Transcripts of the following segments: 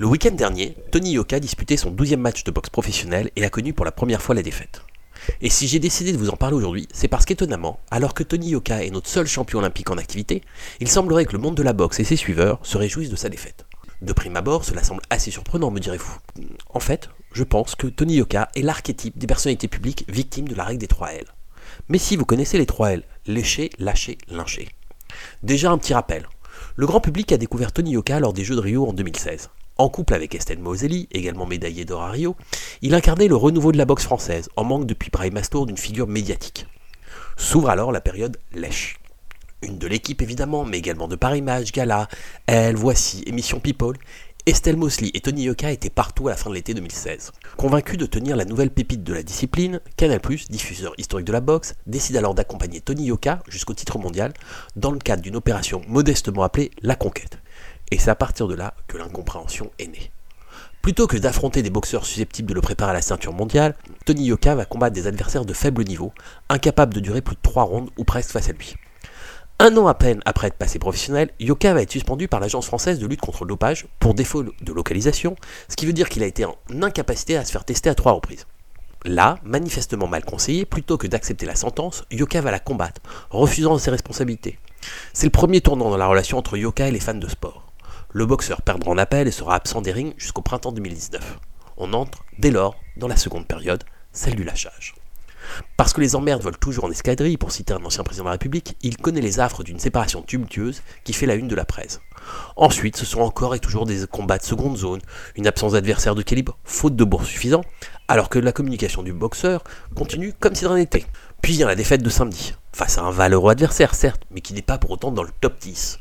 Le week-end dernier, Tony Yoka disputait son 12e match de boxe professionnel et a connu pour la première fois la défaite. Et si j'ai décidé de vous en parler aujourd'hui, c'est parce qu'étonnamment, alors que Tony Yoka est notre seul champion olympique en activité, il semblerait que le monde de la boxe et ses suiveurs se réjouissent de sa défaite. De prime abord, cela semble assez surprenant, me direz-vous. En fait, je pense que Tony Yoka est l'archétype des personnalités publiques victimes de la règle des 3 L. Mais si vous connaissez les 3 L, lécher, lâcher, lyncher. Déjà un petit rappel. Le grand public a découvert Tony Yoka lors des Jeux de Rio en 2016. En couple avec Estelle Moselli, également médaillée d'or à Rio, il incarnait le renouveau de la boxe française, en manque depuis Brahim Mastour d'une figure médiatique. S'ouvre alors la période lèche. Une de l'équipe évidemment, mais également de Paris Match, Gala, Elle, Voici, Émission People, Estelle Mosley et Tony Yoka étaient partout à la fin de l'été 2016. Convaincu de tenir la nouvelle pépite de la discipline, Canal+, diffuseur historique de la boxe, décide alors d'accompagner Tony Yoka jusqu'au titre mondial dans le cadre d'une opération modestement appelée La Conquête. Et c'est à partir de là que l'incompréhension est née. Plutôt que d'affronter des boxeurs susceptibles de le préparer à la ceinture mondiale, Tony Yoka va combattre des adversaires de faible niveau, incapables de durer plus de 3 rondes ou presque face à lui. Un an à peine après être passé professionnel, Yoka va être suspendu par l'Agence française de lutte contre le dopage pour défaut de localisation, ce qui veut dire qu'il a été en incapacité à se faire tester à trois reprises. Là, manifestement mal conseillé, plutôt que d'accepter la sentence, Yoka va la combattre, refusant ses responsabilités. C'est le premier tournant dans la relation entre Yoka et les fans de sport. Le boxeur perdra en appel et sera absent des rings jusqu'au printemps 2019. On entre, dès lors, dans la seconde période, celle du lâchage. Parce que les emmerdes volent toujours en escadrille, pour citer un ancien président de la République, il connaît les affres d'une séparation tumultueuse qui fait la une de la presse. Ensuite, ce sont encore et toujours des combats de seconde zone, une absence d'adversaire de calibre, faute de bourse suffisant, alors que la communication du boxeur continue comme si de rien n'était. Puis vient la défaite de samedi, face à un valeureux adversaire certes, mais qui n'est pas pour autant dans le top 10.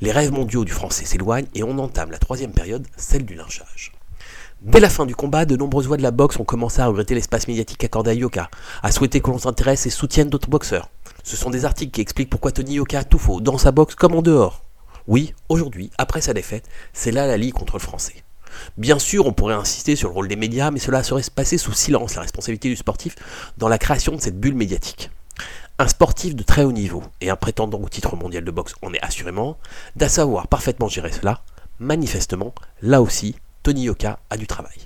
Les rêves mondiaux du français s'éloignent et on entame la troisième période, celle du lynchage. Dès la fin du combat, de nombreuses voix de la boxe ont commencé à regretter l'espace médiatique accordé à Yoka, à souhaiter que l'on s'intéresse et soutienne d'autres boxeurs. Ce sont des articles qui expliquent pourquoi Tony Yoka a tout faux, dans sa boxe comme en dehors. Oui, aujourd'hui, après sa défaite, c'est là la ligue contre le français. Bien sûr, on pourrait insister sur le rôle des médias, mais cela serait passer sous silence la responsabilité du sportif dans la création de cette bulle médiatique. Un sportif de très haut niveau et un prétendant au titre mondial de boxe en est assurément, d'à savoir parfaitement gérer cela, manifestement, là aussi, Tony Yoka a du travail.